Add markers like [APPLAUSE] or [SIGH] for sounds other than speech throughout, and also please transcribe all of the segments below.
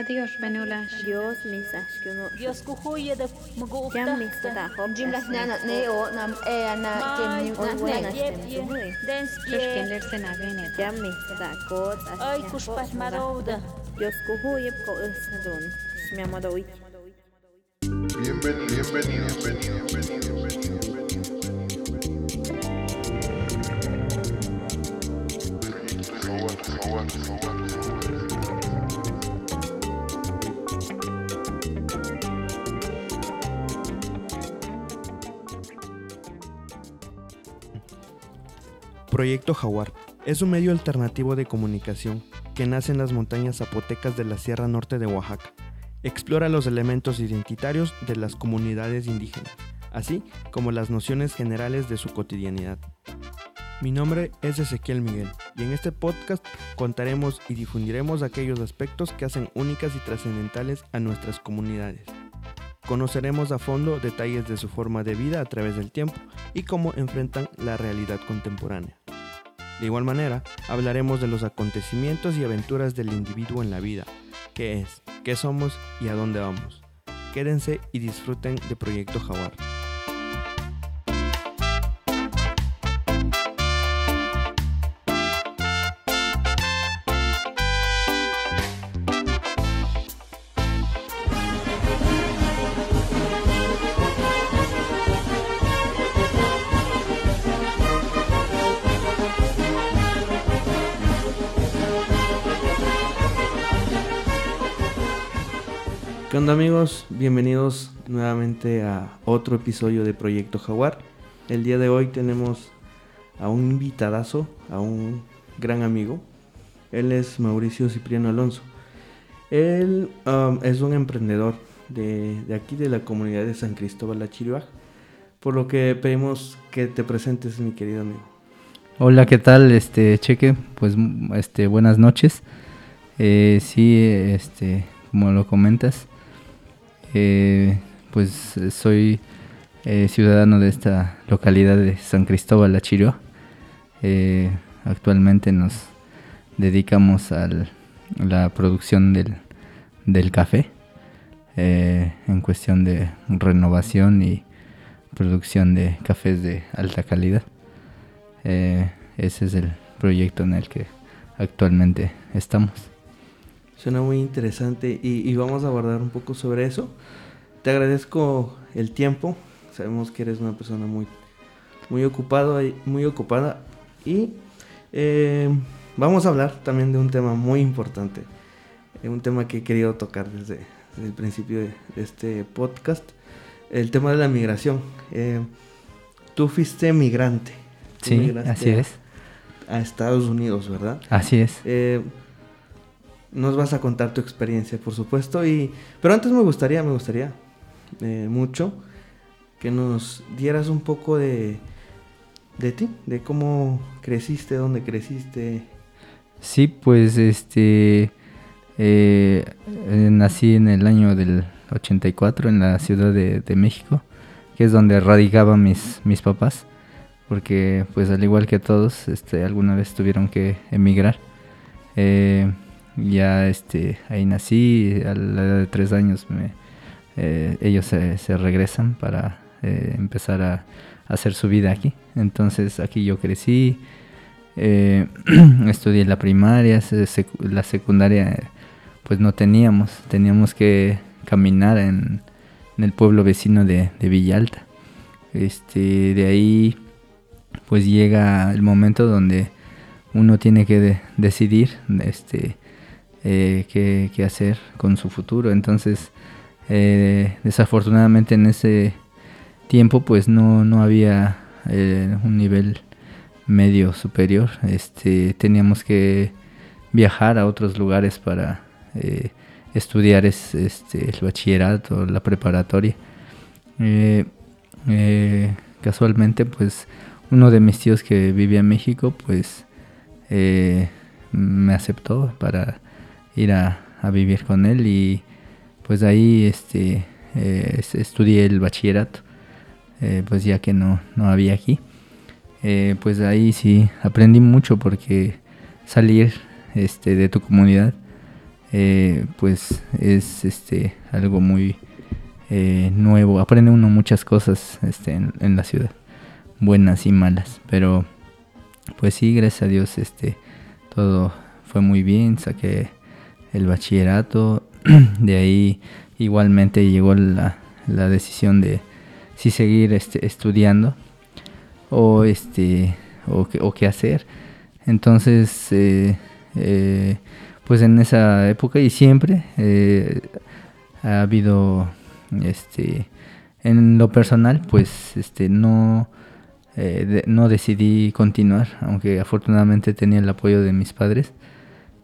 Dios benulash. Dios misas que uno Dios kuhuye de magu ya mis ta hop Jimlas nana ne o nam e na kem ni Hoy buenas na temtumuy. Dens ye lerse na gene. ya mis ta kot ay kushpat marouda. Dios kuhu yep ko usadun mi amado uy Bienvenido, bienvenido, bienvenido, bienvenido, bienvenido. Howard, Howard, Howard, Howard. Proyecto Jaguar es un medio alternativo de comunicación que nace en las montañas zapotecas de la Sierra Norte de Oaxaca. Explora los elementos identitarios de las comunidades indígenas, así como las nociones generales de su cotidianidad. Mi nombre es Ezequiel Miguel y en este podcast contaremos y difundiremos aquellos aspectos que hacen únicas y trascendentales a nuestras comunidades. Conoceremos a fondo detalles de su forma de vida a través del tiempo y cómo enfrentan la realidad contemporánea. De igual manera, hablaremos de los acontecimientos y aventuras del individuo en la vida, qué es, qué somos y a dónde vamos. Quédense y disfruten de Proyecto Jaguar. Onda amigos? Bienvenidos nuevamente a otro episodio de Proyecto Jaguar. El día de hoy tenemos a un invitadazo, a un gran amigo. Él es Mauricio Cipriano Alonso. Él um, es un emprendedor de, aquí de la comunidad de San Cristóbal La Chiribaja. Por lo que pedimos que te presentes, mi querido amigo. Hola, ¿qué tal? Este, Cheque, pues este, buenas noches. Eh, sí, este, como lo comentas, eh, pues soy eh, ciudadano de esta localidad de San Cristóbal, La Chirioa. Eh, actualmente nos dedicamos a la producción del, café, eh, en cuestión de renovación y producción de cafés de alta calidad. Ese es el proyecto en el que actualmente estamos. Suena muy interesante y, y vamos a abordar un poco sobre eso. Te agradezco el tiempo. Sabemos que eres una persona muy, muy, ocupado, y- muy ocupada. Y eh, vamos a hablar también de un tema muy importante. eh, un tema que he querido tocar desde, desde el principio de, de este podcast. El tema de la migración. Eh, tú fuiste migrante. Tú Sí, así a- es. A Estados Unidos, ¿verdad? Así es. Eh, nos vas a contar tu experiencia, por supuesto. Y, pero antes me gustaría, me gustaría eh, mucho que nos dieras un poco de, de ti, de cómo creciste, dónde creciste. Sí, pues este eh, eh, nací en el año del 84 en la Ciudad de, México, que es donde radicaban mis, mis papás, porque pues al igual que todos, este, alguna vez tuvieron que emigrar. Eh, ya este, ahí nací, a la edad de tres años me, eh, ellos se, regresan para eh, empezar a, hacer su vida aquí. Entonces aquí yo crecí, eh, [CLEARS THROAT] estudié la primaria, la secundaria pues no teníamos, teníamos que caminar en, el pueblo vecino de, de Villalta. Este, de ahí pues llega el momento donde uno tiene que de- decidir este, eh, qué, hacer con su futuro. Entonces, eh, desafortunadamente en ese tiempo pues no, no había eh, un nivel medio superior. Este, teníamos que viajar a otros lugares para estudiar es- este, el bachillerato, la preparatoria. Casualmente, pues uno de mis tíos que vivía en México, pues me aceptó para ir a, vivir con él y pues ahí este, eh, es- estudié el bachillerato, eh, pues ya que no, no había aquí. Eh, pues ahí sí aprendí mucho porque salir este, de tu comunidad pues es este algo muy nuevo. Aprende uno muchas cosas este, en, en la ciudad, buenas y malas. Pero pues sí, gracias a Dios, este, todo fue muy bien. Saqué el bachillerato. [CLEARS THROAT] De ahí igualmente llegó la, la decisión de si seguir este, estudiando o este o, qué- hacer. Entonces, eh, eh, pues en esa época y siempre eh, ha habido, este, en lo personal, pues, este, no, no decidí continuar, aunque afortunadamente tenía el apoyo de mis padres,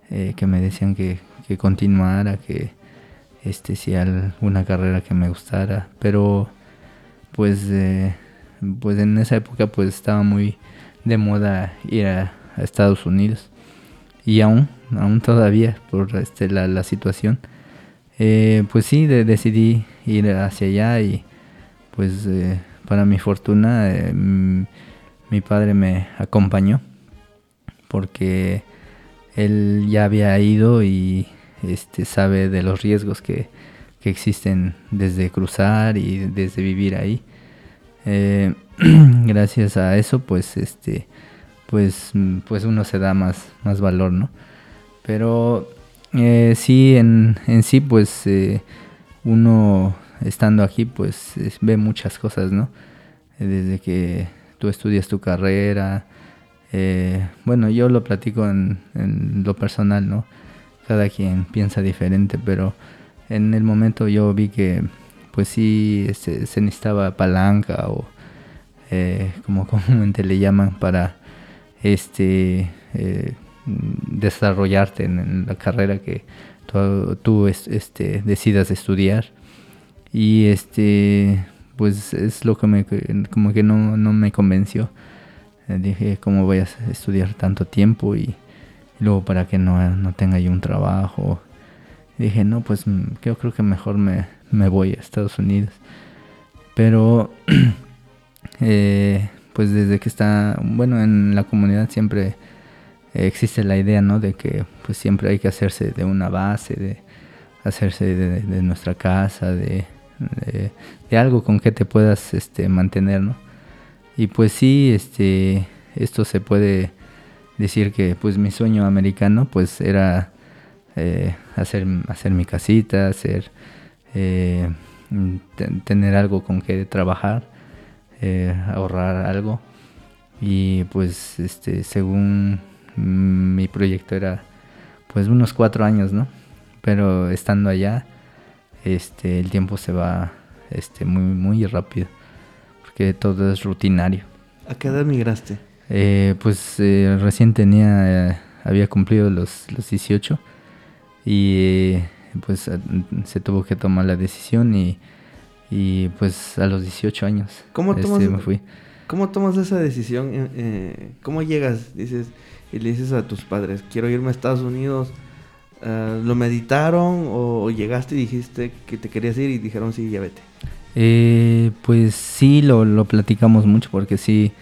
que me decían que, que continuara, que, este, si alguna carrera que me gustara, pero, pues, eh, pues en esa época, pues, estaba muy de moda ir a, Estados Unidos. Y aún, aún todavía por este, la, la situación, eh, pues sí, de- decidí ir hacia allá y pues eh, para mi fortuna mi padre me acompañó porque él ya había ido y este sabe de los riesgos que, que existen desde cruzar y desde vivir ahí. Eh, [CLEARS THROAT] gracias a eso pues este pues pues uno se da más más valor no pero eh, sí en, en sí pues eh, uno estando aquí pues es- ve muchas cosas no desde que tú estudias tu carrera bueno yo lo platico en, en lo personal no cada quien piensa diferente pero en el momento yo vi que pues sí este, se necesitaba palanca o eh, como [LAUGHS] comúnmente le llaman para este eh, desarrollarte en, la carrera que tú, tú, es- este, decidas estudiar. Y este pues es lo que me como que no, no me convenció. Eh, dije cómo voy a estudiar tanto tiempo y, luego para que no, no tenga yo un trabajo dije no pues mm, yo creo que mejor me, me voy a Estados Unidos pero [CLEARS THROAT] eh, pues desde que está, bueno, en la comunidad siempre existe la idea, ¿no? De que pues siempre hay que hacerse de una base, de hacerse de, de nuestra casa, de, de, de algo con que te puedas este, mantener, ¿no? Y pues sí, este, esto se puede decir que pues mi sueño americano pues era eh, hacer, hacer mi casita, hacer, eh, te- tener algo con que trabajar, eh, ahorrar algo. Y pues este, según mi proyecto era pues unos cuatro años, ¿no? Pero estando allá, este, el tiempo se va este, muy, muy rápido, porque todo es rutinario. ¿A qué edad migraste? Eh, pues eh, recién tenía, eh, había cumplido los, los 18 y eh, pues se tuvo que tomar la decisión y, y pues a los 18 años ¿Cómo este, tomas- me fui. ¿Cómo tomas esa decisión? Eh, ¿Cómo llegas? Dices y le dices a tus padres, quiero irme a Estados Unidos. ¿Lo meditaron o, llegaste y dijiste que te querías ir y dijeron sí, ya vete? Eh, pues sí, lo, lo platicamos mucho porque sí,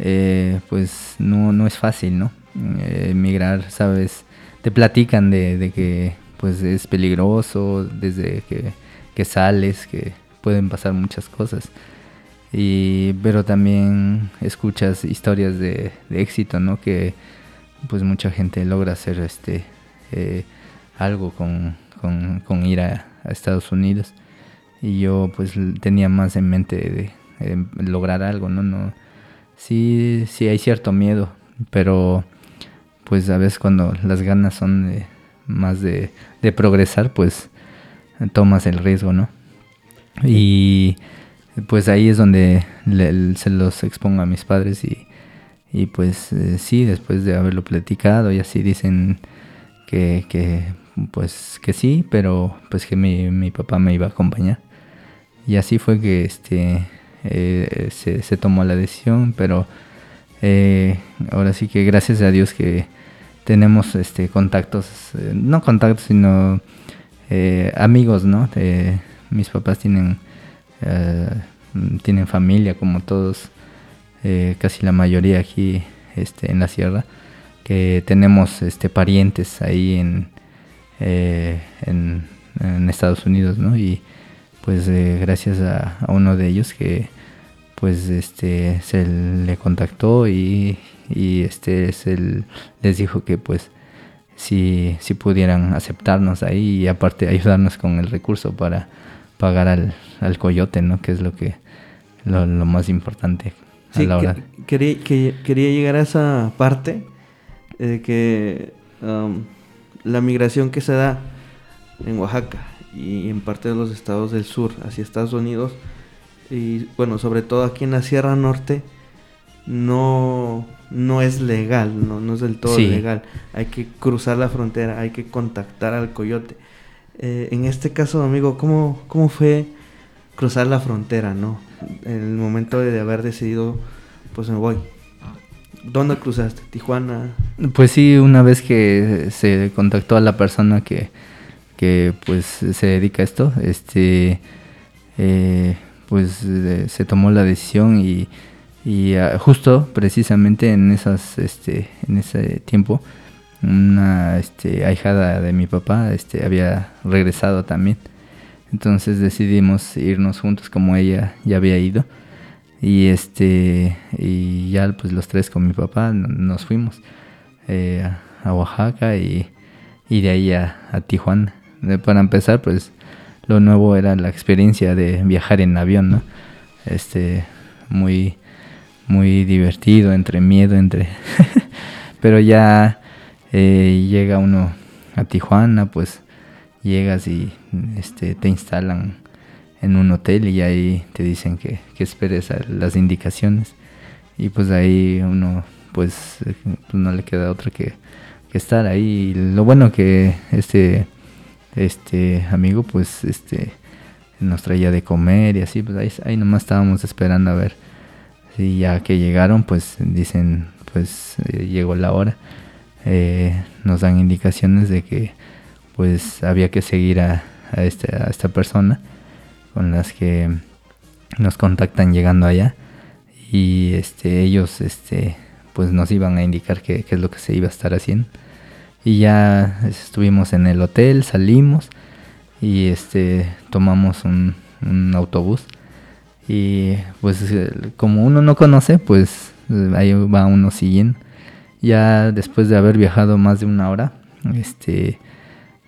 eh, pues no, no es fácil, ¿no? Eh, emigrar, ¿sabes? Te platican de, de que pues es peligroso desde que, sales, que pueden pasar muchas cosas. Y, pero también escuchas historias de, éxito, ¿no? Que pues mucha gente logra hacer este eh, algo con, con, con ir a, a Estados Unidos y yo pues tenía más en mente de, lograr algo, ¿no? no sí, sí hay cierto miedo, pero pues a veces cuando las ganas son de- más de, de progresar, pues tomas el riesgo, ¿no? Y pues ahí es donde le- se los expongo a mis padres y, y pues eh, sí, después de haberlo platicado y así dicen que, que pues que sí, pero pues que mi, mi papá me iba a acompañar. Y así fue que este eh, se, tomó la decisión, pero eh, ahora sí que gracias a Dios que tenemos este contactos, no contactos, sino eh, amigos, ¿no? Mis papás tienen eh, tienen familia como todos, eh, casi la mayoría aquí este, en la sierra, que tenemos este parientes ahí en, en, en Estados Unidos, ¿no? Y pues eh, gracias a, a uno de ellos que pues este se le contactó y, y este se les dijo que pues si, si pudieran aceptarnos ahí y aparte ayudarnos con el recurso para pagar al, al coyote, ¿no? Que es lo que lo, lo más importante a Sí, la hora. que- quería, que- quería llegar a esa parte de que um, la migración que se da en Oaxaca y en parte de los estados del sur hacia Estados Unidos y bueno, sobre todo aquí en la Sierra Norte no, no es legal, no, no es del todo Sí. legal. Hay que cruzar la frontera, hay que contactar al coyote. Eh, en este caso, amigo, ¿cómo, ¿cómo fue cruzar la frontera, no? En el momento de haber decidido, pues me voy. ¿Dónde cruzaste? ¿Tijuana? Pues sí, una vez que se contactó a la persona que, que pues se dedica a esto, este eh, pues se tomó la decisión y, ah, justo precisamente en esas este en ese tiempo una este ahijada de mi papá este había regresado también. Entonces decidimos irnos juntos como ella ya había ido y este y ya pues los tres con mi papá no- nos fuimos eh, a, Oaxaca y, y de ahí a, Tijuana para empezar pues lo nuevo era la experiencia de viajar en avión no este muy muy divertido entre miedo entre [LAUGHS] pero ya eh, llega uno a Tijuana pues llegas y este te instalan en un hotel y ahí te dicen que, que esperes las indicaciones. Y pues ahí uno pues, eh, pues no le queda otra que, estar ahí. Lo bueno que este este amigo pues este nos traía de comer y así pues ahí, nomás estábamos esperando a ver. Y ya que llegaron pues dicen pues eh, llegó la hora. Eh, nos dan indicaciones de que pues había que seguir este, a esta persona con las que nos contactan llegando allá. Y este ellos este pues nos iban a indicar qué es lo que se iba a estar haciendo y ya estuvimos en el hotel salimos y este tomamos un, autobús. Y pues eh, como uno no conoce pues ahí va uno siguiendo. Ya después de haber viajado más de una hora este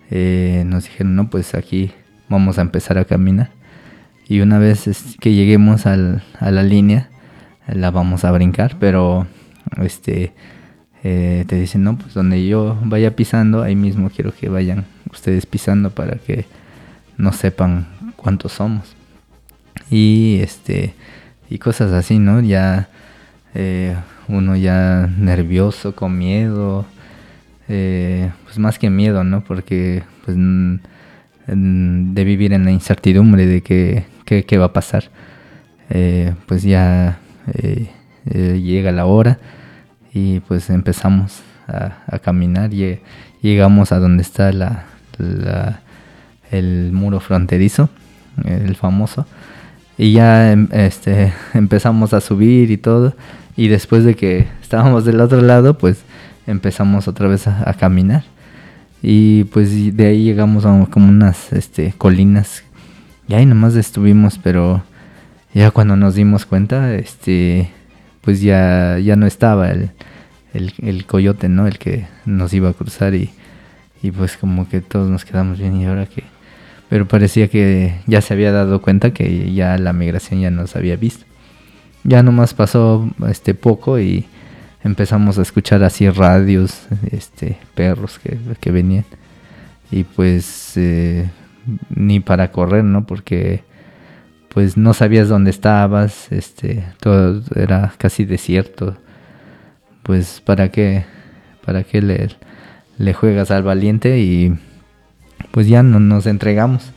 eh, nos dijeron no pues aquí vamos a empezar a caminar y una vez es- que lleguemos al- a la línea la vamos a brincar pero este eh, te dicen no pues donde yo vaya pisando ahí mismo quiero que vayan ustedes pisando para que no sepan cuántos somos y este y cosas así no ya eh, uno ya nervioso con miedo eh, pues más que miedo no porque pues de vivir en la incertidumbre de que, que- qué va a pasar Eh, pues ya llega la hora y pues empezamos a, caminar. Y llegamos a donde está la, la- el muro fronterizo el famoso. Y ya em- este [LAUGHS] empezamos a subir y todo. Y después de que [LAUGHS] estábamos del otro lado pues empezamos otra vez a, a caminar. Y pues de ahí llegamos a como unas este colinas. Y ahí nomás estuvimos pero ya cuando nos dimos cuenta este pues ya ya no estaba el, el, coyote no el que nos iba a cruzar y, y pues como que todos nos quedamos bien y ahora que pero parecía que ya se había dado cuenta que ya la migración ya nos había visto. Ya nomás pasó este poco y empezamos a escuchar así radios, este perros que, que venían y pues eh, ni para correr, ¿no? Porque pues no sabías dónde estabas, este todo era casi desierto. Pues para qué para qué le, juegas al valiente y pues ya no nos entregamos.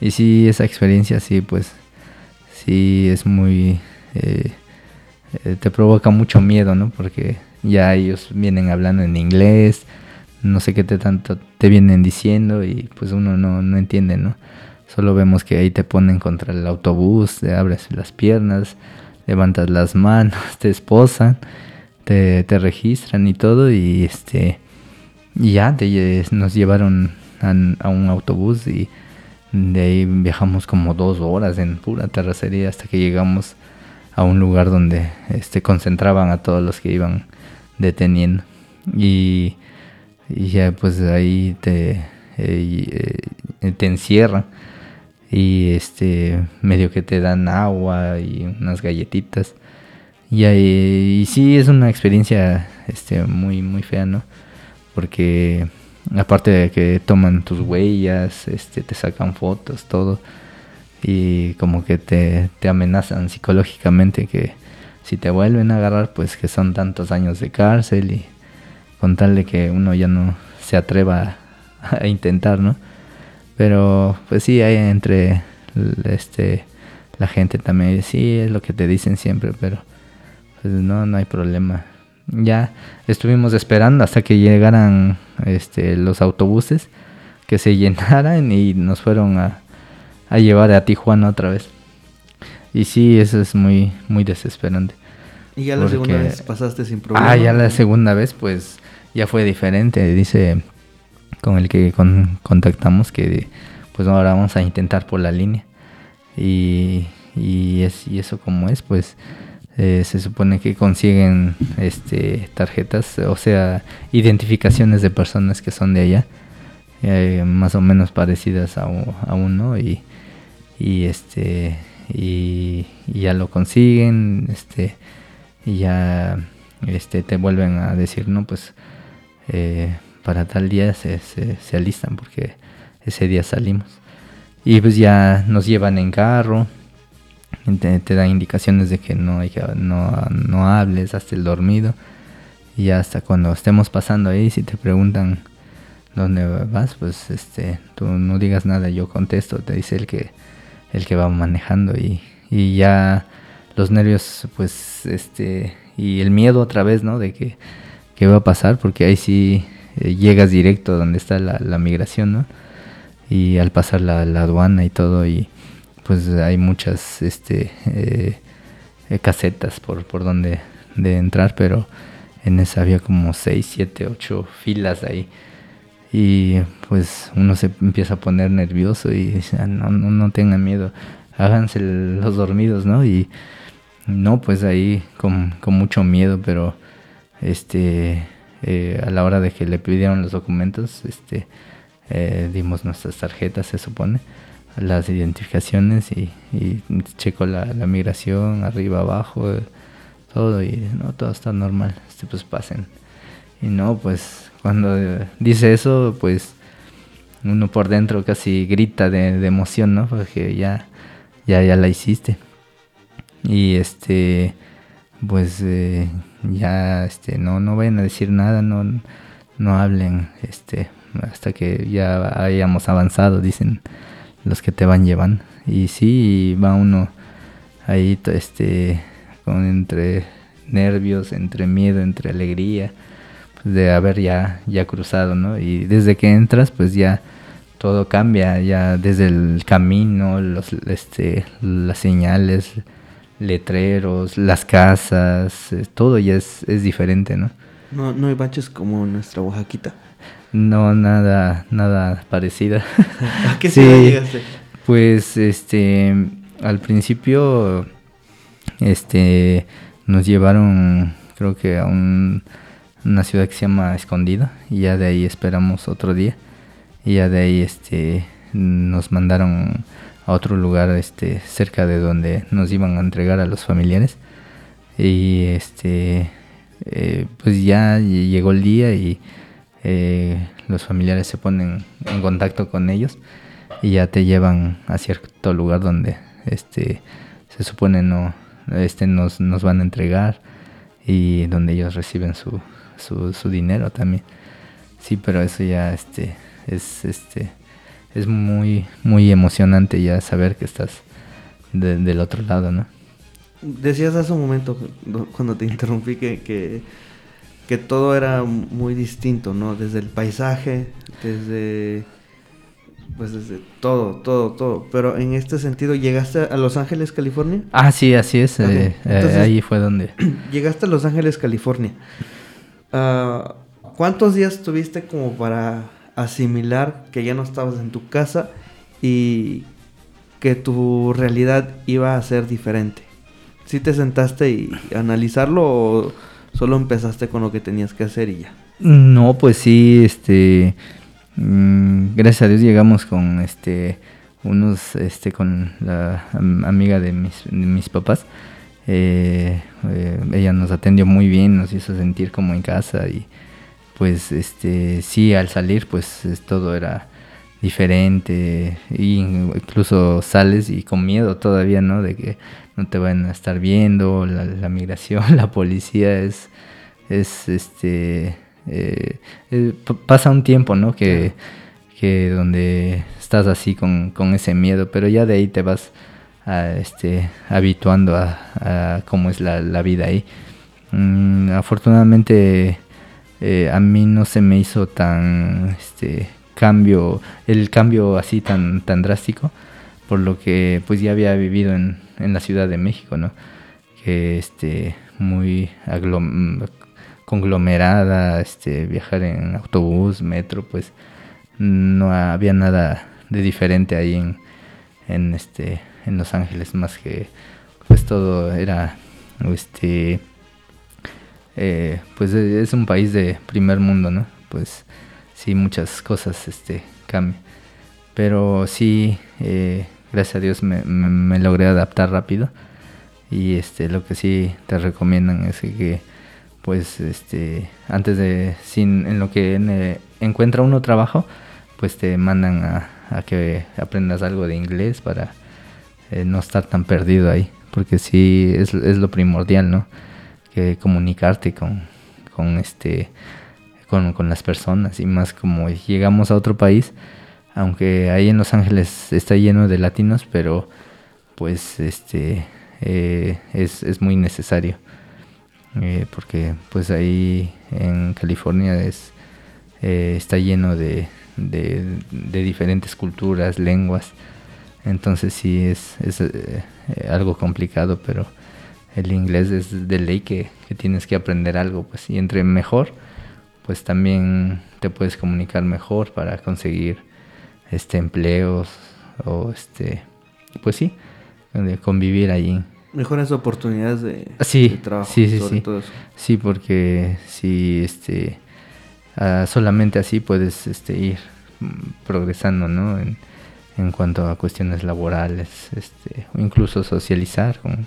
Y sí, esa experiencia sí, pues sí es muy... eh, eh, te provoca mucho miedo, ¿no? Porque ya ellos vienen hablando en inglés, no sé qué te tanto te vienen diciendo y pues uno no, no entiende, ¿no? Solo vemos que ahí te ponen contra el autobús, te abres las piernas, levantas las manos, [LAUGHS] te esposan, te, te registran y todo y este... Y ya te, nos llevaron a, a un autobús y de ahí viajamos como dos horas en pura terracería hasta que llegamos a un lugar donde este, concentraban a todos los que iban deteniendo. Y, y ya pues ahí te, eh, eh, te encierran y este medio que te dan agua y unas galletitas. Y, ahí, sí es una experiencia este, muy, muy fea, ¿no? Porque aparte de que toman tus huellas, este, te sacan fotos, todo y como que te, te amenazan psicológicamente que si te vuelven a agarrar pues que son tantos años de cárcel y con tal de que uno ya no se atreva a, a intentar, ¿no? Pero pues sí, hay entre este la gente también, sí, es lo que te dicen siempre, pero pues no, no hay problema. Ya estuvimos esperando hasta que llegaran este, los autobuses, que se [LAUGHS] llenaran y nos fueron a, a llevar a Tijuana otra vez. Y sí, eso es muy, muy desesperante. Y ya la Porque- segunda vez pasaste sin problema. Ah, ya la segunda vez, pues ya fue diferente. Dice con el que con- contactamos que pues ahora vamos a intentar por la línea. Y, y, es, y eso como es, pues eh, se supone que consiguen este tarjetas, o sea, identificaciones de personas que son de allá, eh, más o menos parecidas a, uno y, y este y, y ya lo consiguen, este y ya este te vuelven a decir no pues eh, para tal día se, se, alistan porque ese día salimos. Y pues ya nos llevan en carro te, dan indicaciones de que no que no, no hables hasta el dormido. Y ya hasta cuando estemos pasando ahí si te preguntan dónde vas pues este tú no digas nada yo contesto te dice el que el que va manejando. Y, y ya los nervios pues este y el miedo otra vez no de que qué va a pasar porque ahí sí eh, llegas directo donde está la, la migración no y al pasar la, la aduana y todo y pues hay muchas este eh, eh, casetas por por donde de entrar pero en esa había como 6, 7, 8 filas ahí y pues uno se empieza a poner nervioso y dice, "Ah, no, no, no tengan miedo, háganse los dormidos, ¿no? Y no, pues ahí con, con mucho miedo, pero este eh, a la hora de que le pidieron los documentos, este eh, dimos nuestras tarjetas, se supone, las identificaciones y, y checo la, migración, arriba, abajo, eh, todo y no, todo está normal, este pues pasen. Y no, pues cuando dice eso, pues uno por dentro casi grita de, de emoción, ¿no? Porque ya, ya, ya la hiciste. Y este, pues eh, ya, este, no, no vayan a decir nada, no, no hablen, este, hasta que ya hayamos avanzado, dicen los que te van llevando. Y sí, va uno ahí, este, con entre nervios, entre miedo, entre alegría pues, de haber ya, ya cruzado, ¿no? Y desde que entras, pues ya todo cambia, ya desde el camino, los, este, las señales, letreros, las casas, eh, todo ya es, es diferente, ¿no? No, no hay baches como nuestra Oaxaquita. No, nada, nada parecido. [LAUGHS] ¿A qué Sí. ciudad llegaste? Pues este al principio este nos llevaron creo que a un- una ciudad que se llama Escondido y ya de ahí esperamos otro día y ya de ahí este nos mandaron a otro lugar este cerca de donde nos iban a entregar a los familiares. Y este eh, pues ya ll- llegó el día y eh, los familiares se ponen en contacto con ellos y ya te llevan a cierto lugar donde este se supone no este nos, nos van a entregar y donde ellos reciben su, su, su dinero también. Sí pero eso ya este es este es muy muy emocionante ya saber que estás de- del otro lado no Decías hace un momento, cuando te interrumpí, que, que, que todo era muy distinto, ¿no? Desde el paisaje, desde... Pues desde todo, todo, todo. Pero en este sentido, ¿llegaste a Los Ángeles, California? ah sí así es Ok, eh, eh, entonces- ahí fue donde [CLEARS THROAT] Llegaste a Los Ángeles, California. Ah, ¿Cuántos días tuviste como para asimilar que ya no estabas en tu casa y que tu realidad iba a ser diferente? ¿Sí te sentaste y analizarlo o solo empezaste con lo que tenías que hacer y ya? No, pues sí, este, mm, gracias a Dios llegamos con, este, unos, este, con la am- amiga de mis, de papás. Eh, eh, ella nos atendió muy bien, nos hizo sentir como en casa y, pues, este, sí, al salir, pues, es- todo era diferente y incluso sales y con miedo todavía, ¿no? De que no te van a estar viendo, la, la migración, [LAUGHS] la policía es, es este, eh, eh, pasa un tiempo, ¿no? Que, que donde estás así con, con ese miedo, pero ya de ahí te vas a, este, habituando a, a cómo es la, la vida ahí. Mm, afortunadamente eh, a mí no se me hizo tan este cambio, el cambio así tan, tan drástico, por lo que pues ya había vivido en, en la Ciudad de México, ¿no? Que este muy conglomerada, este viajar en autobús, metro, pues no había nada de diferente ahí en, en este en Los Ángeles más que pues todo era este eh, pues e- es un país de primer mundo no pues sí muchas cosas este cambian. Pero sí eh, gracias a Dios me, me- logré adaptar rápido. Y este lo que sí te recomiendan es que, pues este antes de sin en lo que eh, encuentra uno trabajo pues te mandan a, a que aprendas algo de inglés para eh, no estar tan perdido ahí. Porque sí es, es lo primordial no que comunicarte con con este con, con las personas y más como llegamos a otro país aunque ahí en Los Ángeles está lleno de latinos pero pues este eh, es, es muy necesario eh, porque pues ahí en California es eh, está lleno de, de, de diferentes culturas, lenguas, entonces sí es, es algo complicado, pero el inglés es de ley que, que tienes que aprender algo, pues y entre mejor, pues también te puedes comunicar mejor para conseguir este empleos o este pues sí, de convivir allí. Mejores oportunidades de, Sí, de trabajo, sí, sí, sobre sí. todo eso. Sí, porque si este ah, solamente así puedes este ir progresando, ¿no? En, en cuanto a cuestiones laborales, este, o incluso socializar con,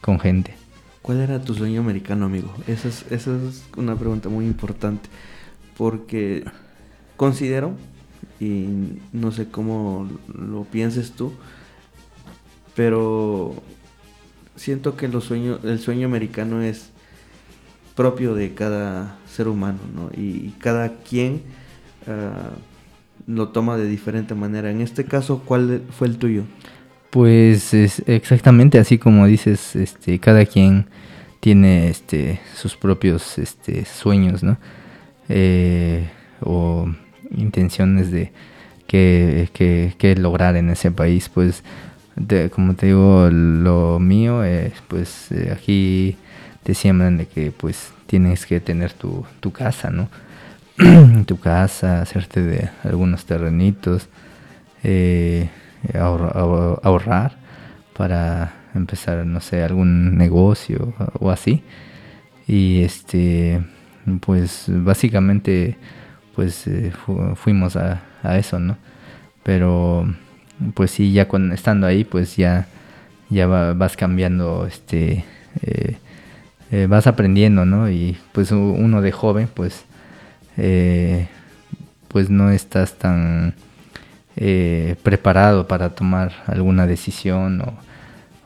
con gente. ¿Cuál era tu sueño americano, amigo? Esa es, esa es una pregunta muy importante. Porque considero, y no sé cómo lo pienses tú, pero siento que el sueño americano es propio de cada ser humano, ¿no? Y, y cada quien ah, lo toma de diferente manera. En este caso, ¿cuál fue el tuyo? Pues es exactamente así como dices, este, cada quien tiene este sus propios este sueños, ¿no? Eh, o intenciones de que, que, lograr en ese país, pues de- como te digo, lo mío es pues eh, aquí te siembran de que pues tienes que tener tu, tu casa, ¿no? [CLEARS THROAT] tu casa, hacerte de algunos terrenitos, eh, ahorrar para empezar, no sé, algún negocio o así. Y este, pues básicamente, pues eh, fu- fuimos a, eso, ¿no? Pero, pues sí, ya con, estando ahí, pues ya, ya va- vas cambiando, este, eh, eh, vas aprendiendo, ¿no? Y pues uno de joven, pues, pues no estás tan eh, preparado para tomar alguna decisión o,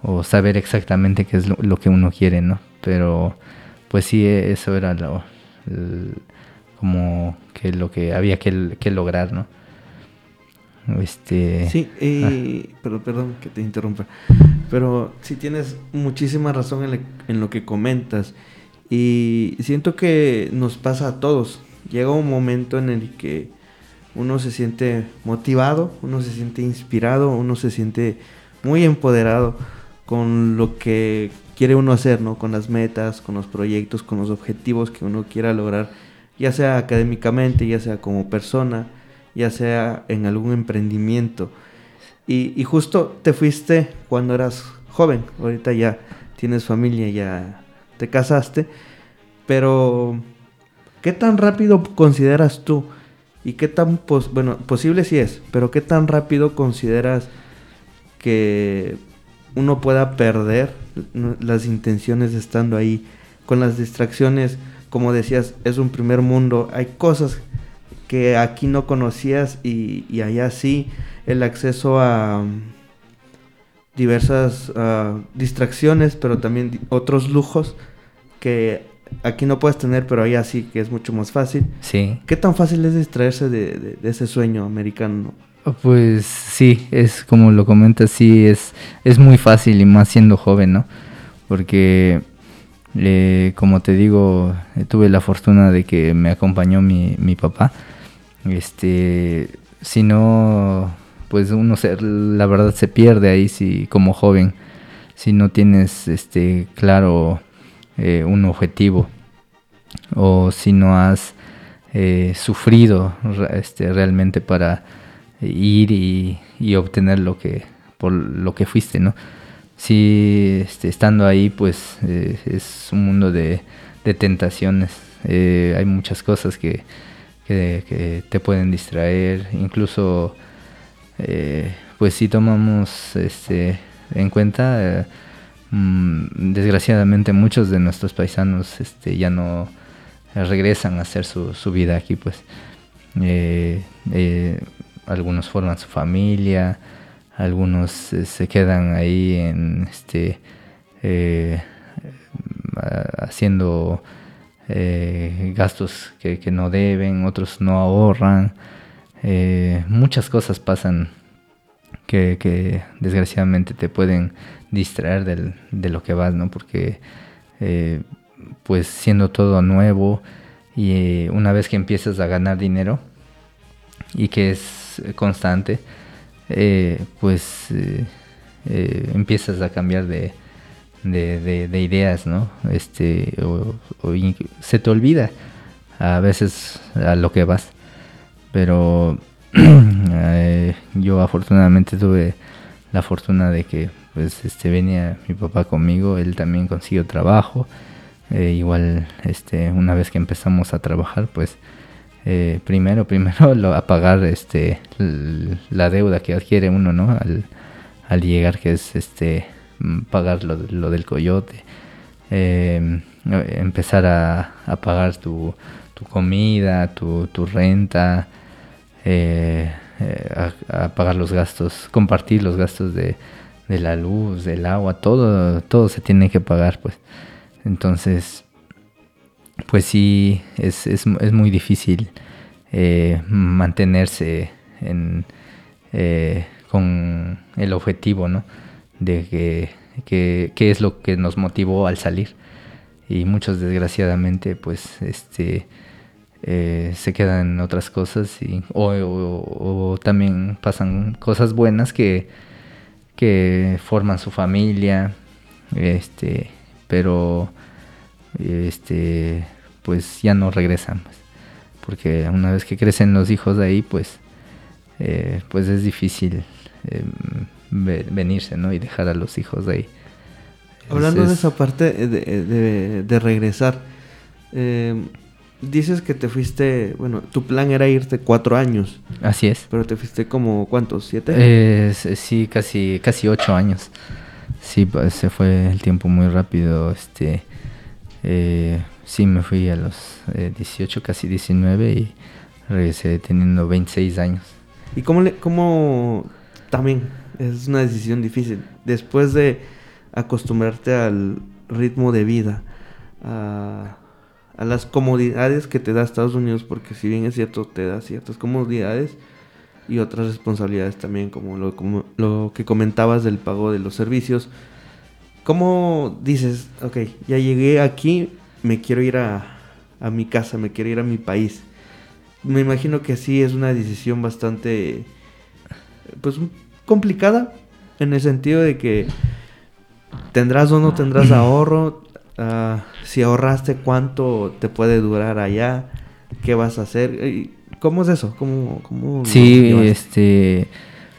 o saber exactamente qué es lo, lo que uno quiere, ¿no? Pero pues sí, e- eso era lo, el- como que lo que había que, que lograr, ¿no? Este, Sí, eh, pero perdón que te interrumpa. Pero sí tienes muchísima razón en, le- en lo que comentas. Y siento que nos pasa a todos. Llega un momento en el que uno se siente motivado, uno se siente inspirado, uno se siente muy empoderado con lo que quiere uno hacer, ¿no? Con las metas, con los proyectos, con los objetivos que uno quiera lograr, ya sea académicamente, ya sea como persona. ya sea en algún emprendimiento. Y, y justo te fuiste cuando eras joven, ahorita ya tienes familia, ya te casaste, pero ¿qué tan rápido consideras tú? ¿Y qué tan, pos bueno, posible sí es, pero qué tan rápido consideras que uno pueda perder las intenciones estando ahí con las distracciones? Como decías, es un primer mundo, hay cosas que aquí no conocías y, allá sí, el acceso a mm, diversas ah, distracciones, pero también otros lujos que aquí no puedes tener, pero allá sí, que es mucho más fácil. Sí. ¿Qué tan fácil es distraerse de, de- de ese sueño americano? Pues sí, es como lo comentas, sí, es, es muy fácil y más siendo joven, ¿no? Porque, eh, como te digo, eh, tuve la fortuna de que me acompañó mi, mi papá. Este, si no, pues uno se, la verdad se pierde ahí si como joven, si no tienes este claro eh, un objetivo o si no has eh, sufrido este, realmente para ir y, obtener lo que por lo que fuiste, ¿no? Sí, este, estando ahí, pues eh, es un mundo de, tentaciones. Hay muchas cosas que, que, que te pueden distraer, incluso, pues si tomamos este, en cuenta, mm, desgraciadamente muchos de nuestros paisanos este, ya no regresan a hacer su, vida aquí, pues. Eh, eh, algunos forman su familia, algunos eh, se quedan ahí en este haciendo gastos que, que no deben, otros no ahorran. Muchas cosas pasan que, desgraciadamente te pueden distraer del- de lo que vas, ¿no? Porque eh, pues siendo todo nuevo y eh, una vez que empiezas a ganar dinero y que es constante, eh, pues empiezas a cambiar de, de, de- de ideas, ¿no? Este, o, se te olvida a veces a lo que vas. Pero eh, yo afortunadamente tuve la fortuna de que pues este venía mi papá conmigo, él también consiguió trabajo. Eh, igual este una vez que empezamos a trabajar, pues eh, primero [LAUGHS] primero lo, a pagar este la deuda que adquiere uno, ¿no? Al, llegar que es este mm, pagar lo, lo del coyote. Eh, empezar a, a pagar tu, tu comida, tu, tu renta, eh, eh, a, pagar los gastos, compartir los gastos de, de la luz, del agua, todo, todo se tiene que pagar, pues. Entonces, pues sí, es, es, es muy difícil eh, mantenerse en, con el objetivo, ¿no? De que, que, que es lo que nos motivó al salir. Y muchos desgraciadamente, pues, este, eh, se quedan en otras cosas y, o, o- o también pasan cosas buenas que, que forman su familia, este, pero este, pues ya no regresan, pues, porque una vez que crecen los hijos de ahí, pues, eh, pues es difícil eh, ve- venirse, ¿no? Y dejar a los hijos de ahí. Hablando de es- esa parte de, de- de regresar, eh, dices que te fuiste, bueno, tu plan era irte cuatro años, Así es. pero te fuiste como, ¿cuántos? ¿Siete? Eh, sí, casi, casi ocho años. Sí, pues, se fue el tiempo muy rápido. Este, eh, sí, me fui a los eh, 18, casi 19 y regresé teniendo 26 años. ¿Y cómo, le, cómo también es una decisión difícil? Después de acostumbrarte al ritmo de vida, a, a las comodidades que te da Estados Unidos, porque si bien es cierto, te da ciertas comodidades y otras responsabilidades también, como lo, como lo que comentabas del pago de los servicios. ¿Cómo dices, ok, ya llegué aquí, me quiero ir a, a mi casa, me quiero ir a mi país? Me imagino que sí es una decisión bastante, pues, complicada, en el sentido de que tendrás o no tendrás ahorro, ah, si ahorraste cuánto te puede durar allá, qué vas a hacer. Y ¿Cómo es eso? ¿Cómo, cómo Sí, este,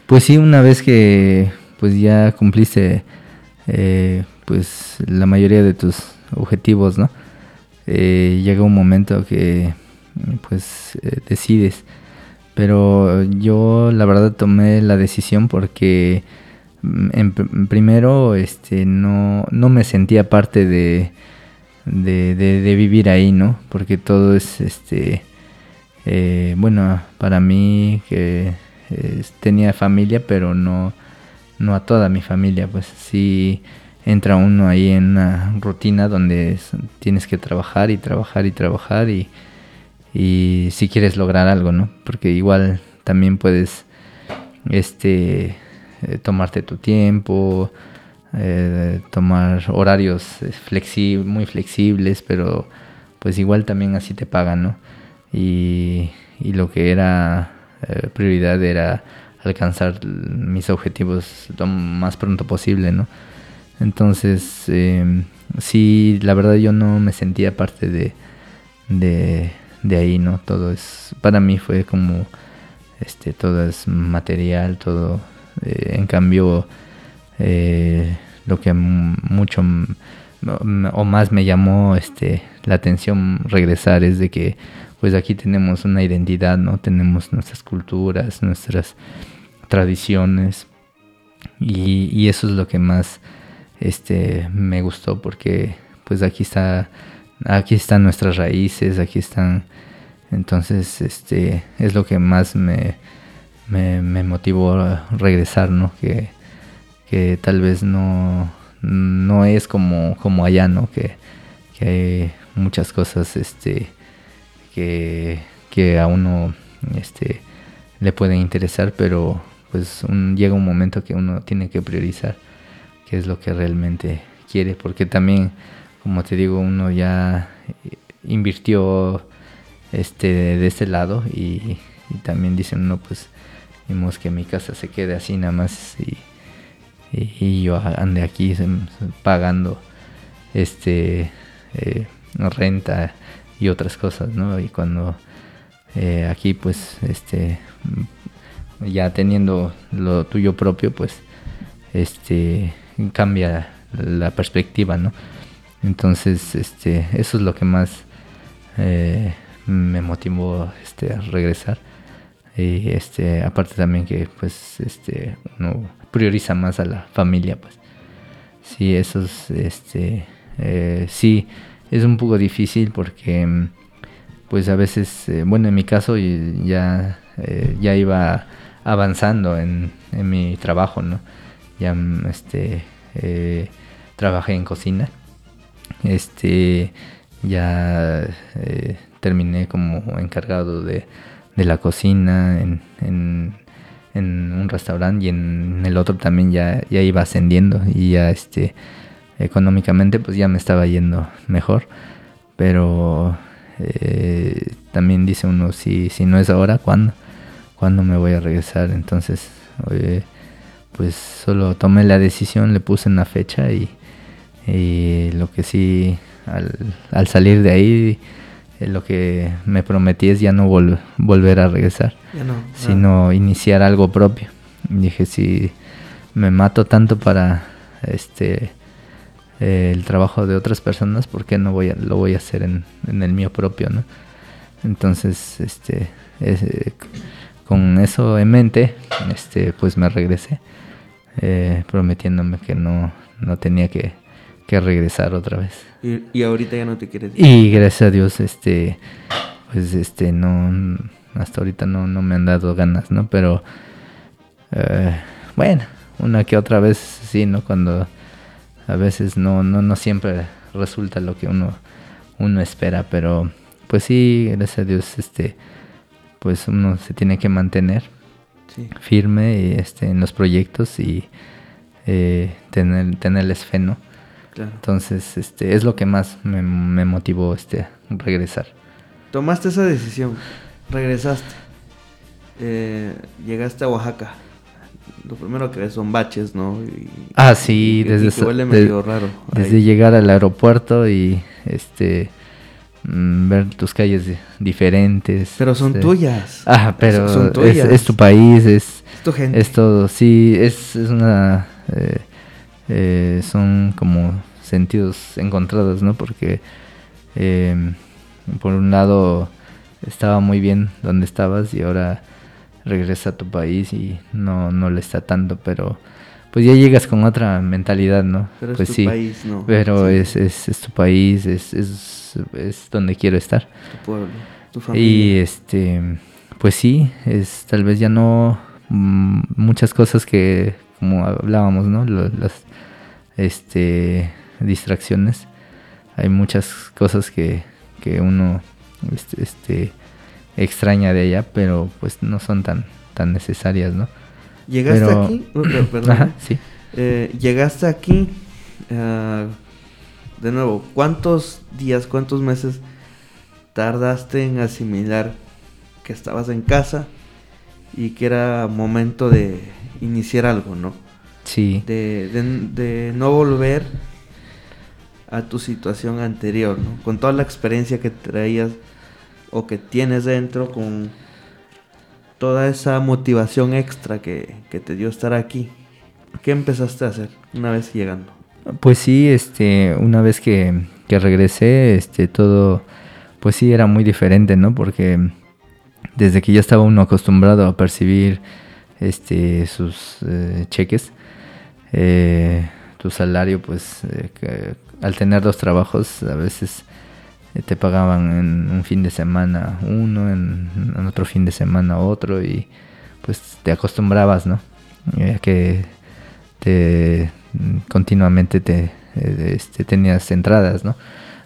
pues sí, una vez que pues ya cumpliste eh, pues la mayoría de tus objetivos, ¿no? Eh, llega un momento que pues eh, decides. Pero yo la verdad tomé la decisión porque primero este no, no me sentía parte de, de, vivir ahí, ¿no? Porque todo es este eh, bueno, para mí que tenía familia, pero no, no a toda mi familia, pues sí entra uno ahí en una rutina donde es- tienes que trabajar y trabajar y trabajar y, y si quieres lograr algo, ¿no? Porque igual también puedes este eh, tomarte tu tiempo, eh, tomar horarios eh, flexi- muy flexibles, pero pues igual también así te pagan, ¿no? Y, lo que era prioridad era alcanzar mis objetivos lo más pronto posible, ¿no? Entonces, eh, sí, la verdad yo no me sentía parte de, de, de ahí, ¿no? Todo es, para mí fue como, este, todo es material, todo, eh, en cambio, eh, lo que mucho o más me llamó este la atención regresar es de que pues aquí tenemos una identidad no tenemos nuestras culturas nuestras tradiciones y, y eso es lo que más este me gustó porque pues aquí está aquí están nuestras raíces aquí están entonces este es lo que más me me, motivó a regresar no que que tal vez no, no es como, como allá, ¿no? Que, que hay muchas cosas este, que, que a uno este, le pueden interesar, pero pues un- llega un momento que uno tiene que priorizar qué es lo que realmente quiere, porque también, como te digo, uno ya invirtió este, de este lado y, también dicen, no, pues, vimos que mi casa se quede así nada más y yo ande aquí pagando este eh, renta y otras cosas no y cuando eh, aquí pues este ya teniendo lo tuyo propio pues este cambia la perspectiva no entonces este eso es lo que más eh, me motivó este a regresar y este aparte también que pues este uno prioriza más a la familia pues. Sí eso es este eh, sí es un poco difícil porque pues a veces eh, bueno en mi caso ya eh, ya iba avanzando en, en mi trabajo no ya este trabajé en cocina este ya terminé como encargado de, de la cocina en, en, un restaurante y en el otro también ya, ya iba ascendiendo y ya este económicamente pues ya me estaba yendo mejor pero eh, también dice uno si, si no es ahora ¿cuándo? ¿cuándo me voy a regresar? entonces pues solo tomé la decisión le puse una fecha y, lo que sí al salir de ahí eh, lo que me prometí es ya no vol- volver a regresar Ya no. sino iniciar algo propio. Dije, si me mato tanto para este eh, el trabajo de otras personas, ¿por qué no voy a, lo voy a hacer en, en el mío propio, no? Entonces, este, es, eh, con eso en mente, este, pues me regresé, prometiéndome que no, no tenía que, que regresar otra vez. Y, y ahorita ya no te quieres ir. Y gracias a Dios, este, pues este, no, hasta ahorita no, no me han dado ganas, ¿no? Pero, eh, bueno, una que otra vez sí, ¿no? Cuando a veces no, no, no siempre resulta lo que uno, uno espera, pero pues sí, gracias a Dios, este, pues uno se tiene que mantener Sí. firme este, en los proyectos y eh, tener, tenerles fe, ¿no? Claro. Entonces, este, es lo que más me, me motivó este, a regresar. Tomaste esa decisión, regresaste, eh, llegaste a Oaxaca. Lo primero que ves son baches, ¿no? Y- Ah, sí, y desde, y que huele de- medio raro. desde llegar al aeropuerto y este mm, ver tus calles di- diferentes. Pero son este, tuyas. Ah, pero Son es, tuyas. es tu país, es, Es tu gente. es todo. Sí, es, es una... eh, eh, son como sentidos encontrados, ¿no? Porque eh, por un lado estaba muy bien donde estabas y ahora regresa a tu país y no, no le está tanto, pero pues ya llegas con otra mentalidad, ¿no? Pero es pues tu sí, país, ¿no? pero Sí. es, es, es tu país, es, es, es donde quiero estar. Tu pueblo, tu Y familia. este, pues sí, es tal vez ya no mm, muchas cosas que, como hablábamos, ¿no? Las este, distracciones. Hay muchas cosas que, que uno este, este, extraña de ella, pero pues no son tan, tan necesarias, ¿no? Llegaste pero- aquí, per- [CLEARS THROAT] perdón, Ajá, sí. Eh, llegaste aquí, ah, de nuevo, ¿cuántos días, cuántos meses tardaste en asimilar que estabas en casa y que era momento de iniciar algo, ¿no? Sí. De, de- de no volver a tu situación anterior, ¿no? Con toda la experiencia que traías o que tienes dentro, con toda esa motivación extra que, que te dio estar aquí. ¿Qué empezaste a hacer una vez llegando? Pues sí, este, una vez que, que regresé, este, todo, pues sí, era muy diferente, ¿no? Porque desde que ya estaba uno acostumbrado a percibir, este, sus eh, cheques, eh, tu salario, pues, eh, al tener dos trabajos, a veces eh, te pagaban en un fin de semana uno, en, otro fin de semana otro, y pues te acostumbrabas, ¿no? Que te continuamente te este, tenías entradas, ¿no?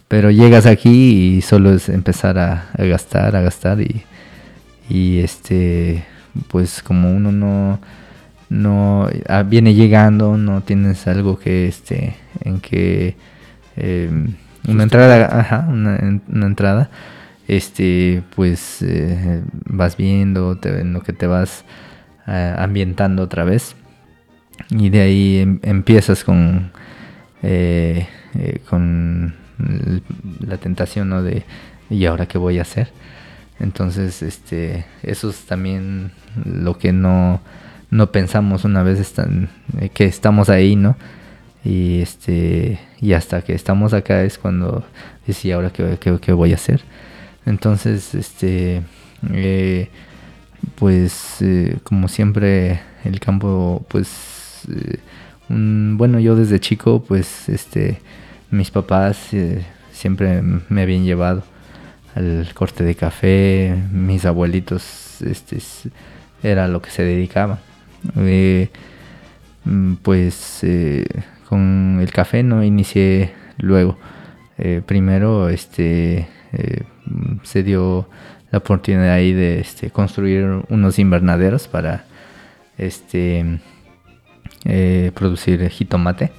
Pero llegas aquí y solo es empezar a, a gastar, a gastar y, y este pues como uno no no ah, viene llegando, no tienes algo que este en que eh, una entrada, ajá, una, en- una entrada, este pues eh, vas viendo, te, en lo que te vas ah, ambientando otra vez. Y de ahí em- empiezas con eh, eh, con la tentación ¿no? de y ahora qué voy a hacer entonces este eso es también lo que no no pensamos una vez están, eh, que estamos ahí no y este y hasta que estamos acá es cuando y ahora qué, qué- qué voy a hacer entonces este eh, pues eh, como siempre el campo pues un- bueno yo desde chico pues este mis papás siempre me habían llevado al corte de café mis abuelitos este era lo que se dedicaban Mm, pues eh, con el café no inicié luego. Eh, primero este eh, se dio la oportunidad ahí de este, construir unos invernaderos para este producir jitomate.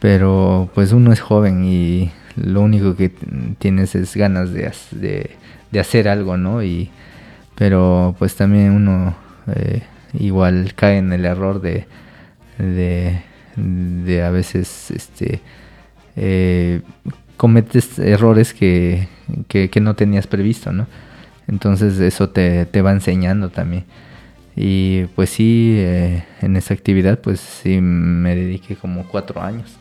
Pero pues uno es joven y lo único que tienes es ganas de, de, hacer algo no y pero pues también uno igual cae en el error de de, a veces este eh, cometes errores que, que, no tenías previsto, ¿no? Entonces eso te, te va enseñando también. Y pues sí, eh, en esa actividad pues sí me dediqué como cuatro años.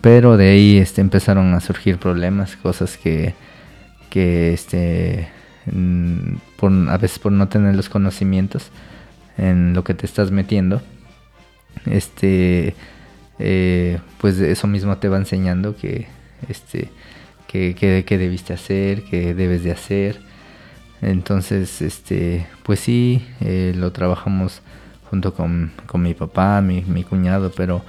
Pero de ahí este, empezaron a surgir problemas, cosas que, que este, a veces por no tener los conocimientos en lo que te estás metiendo, este, eh, pues eso mismo te va enseñando que, este, que, que, debiste hacer, que debes de hacer. Entonces, este, pues sí, eh, lo trabajamos junto con, con mi papá, mi, mi cuñado, pero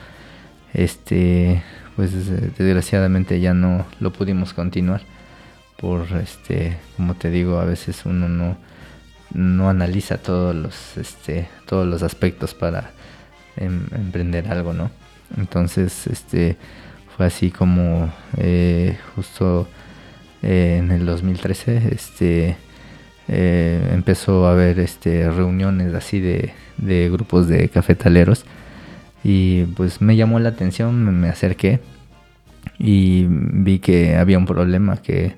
este, pues desgraciadamente ya no lo pudimos continuar por este, como te digo, a veces uno no, no analiza todos los, este, todos los aspectos para em- emprender algo, ¿no? Entonces, este, fue así como eh, justo eh, en el 2013, este, eh, empezó a haber este, reuniones así de, de grupos de cafetaleros y pues me llamó la atención, me, acerqué y vi que había un problema que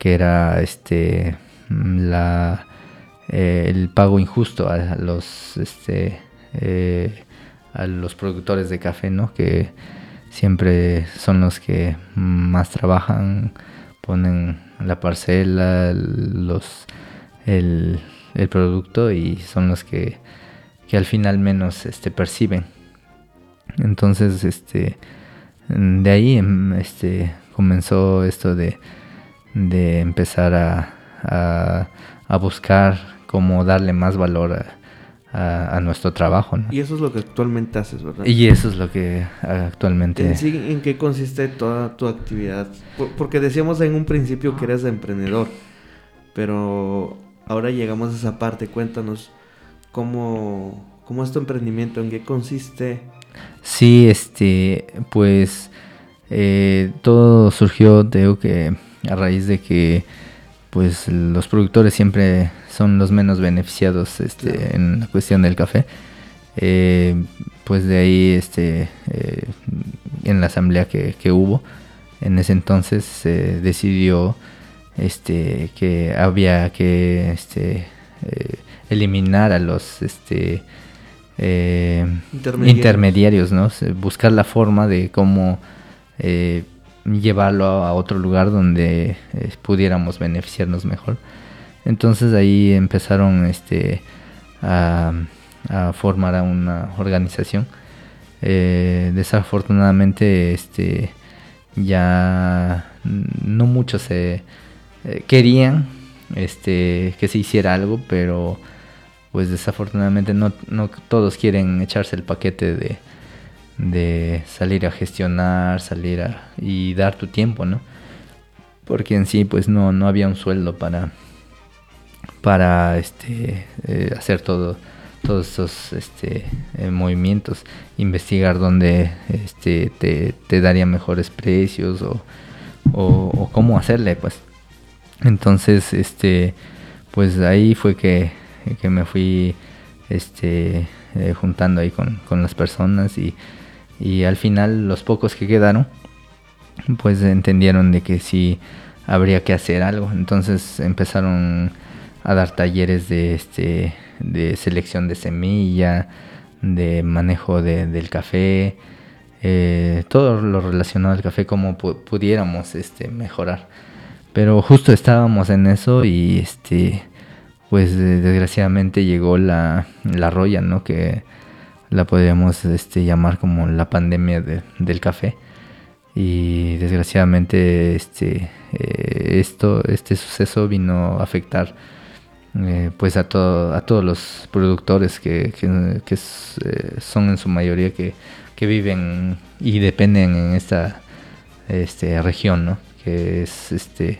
que era este la eh, el pago injusto a los este eh, a los productores de café, ¿no? Que siempre son los que más trabajan, ponen la parcela, los el, el producto y son los que, que al final menos este perciben. Entonces, este de ahí em, este comenzó esto de, de empezar a, a, a buscar cómo darle más valor a, a nuestro trabajo. ¿no? Y eso es lo que actualmente haces, ¿verdad? Y eso es lo que actualmente... En sí, ¿en qué consiste toda tu actividad? Por- porque decíamos en un principio que eres emprendedor, pero ahora llegamos a esa parte. Cuéntanos cómo, cómo es tu emprendimiento, en qué consiste. Sí, este, pues eh, todo surgió, digo que a raíz de que pues los productores siempre son los menos beneficiados este, Claro. en la cuestión del café. Eh, pues de ahí, este, eh, en la asamblea que, que hubo, en ese entonces se decidió este, que había que este, eh, eliminar a los este, Intermediarios. intermediarios, ¿no? Buscar la forma de cómo eh, llevarlo a, otro lugar donde eh, pudiéramos beneficiarnos mejor. Entonces ahí empezaron este, a, a formar a una organización. Eh, desafortunadamente este, ya no muchos se eh, querían este, que se hiciera algo, pero pues desafortunadamente no, no todos quieren echarse el paquete de, de salir a gestionar, salir a y dar tu tiempo, ¿no? Porque en sí pues no, no había un sueldo para para este eh, hacer todo todos estos este, eh, movimientos, investigar dónde este, te, te daría mejores precios o, o, o cómo hacerle, pues. Entonces, este, pues ahí fue que, que me fui este, eh, juntando ahí con, con las personas y, y al final los pocos que quedaron, pues entendieron de que sí habría que hacer algo. Entonces empezaron a dar talleres de este de selección de semilla, de manejo de- del café, eh, todo lo relacionado al café, como pu- pudiéramos este, mejorar. Pero justo estábamos en eso y este pues desgraciadamente llegó la, la roya, ¿no? Que la podríamos este, llamar como la pandemia de- del café. Y desgraciadamente este, eh, esto, este suceso vino a afectar eh, pues a, a todos los productores que, que- eh, son en su mayoría que, que viven y dependen en esta este, región, ¿no? Que es este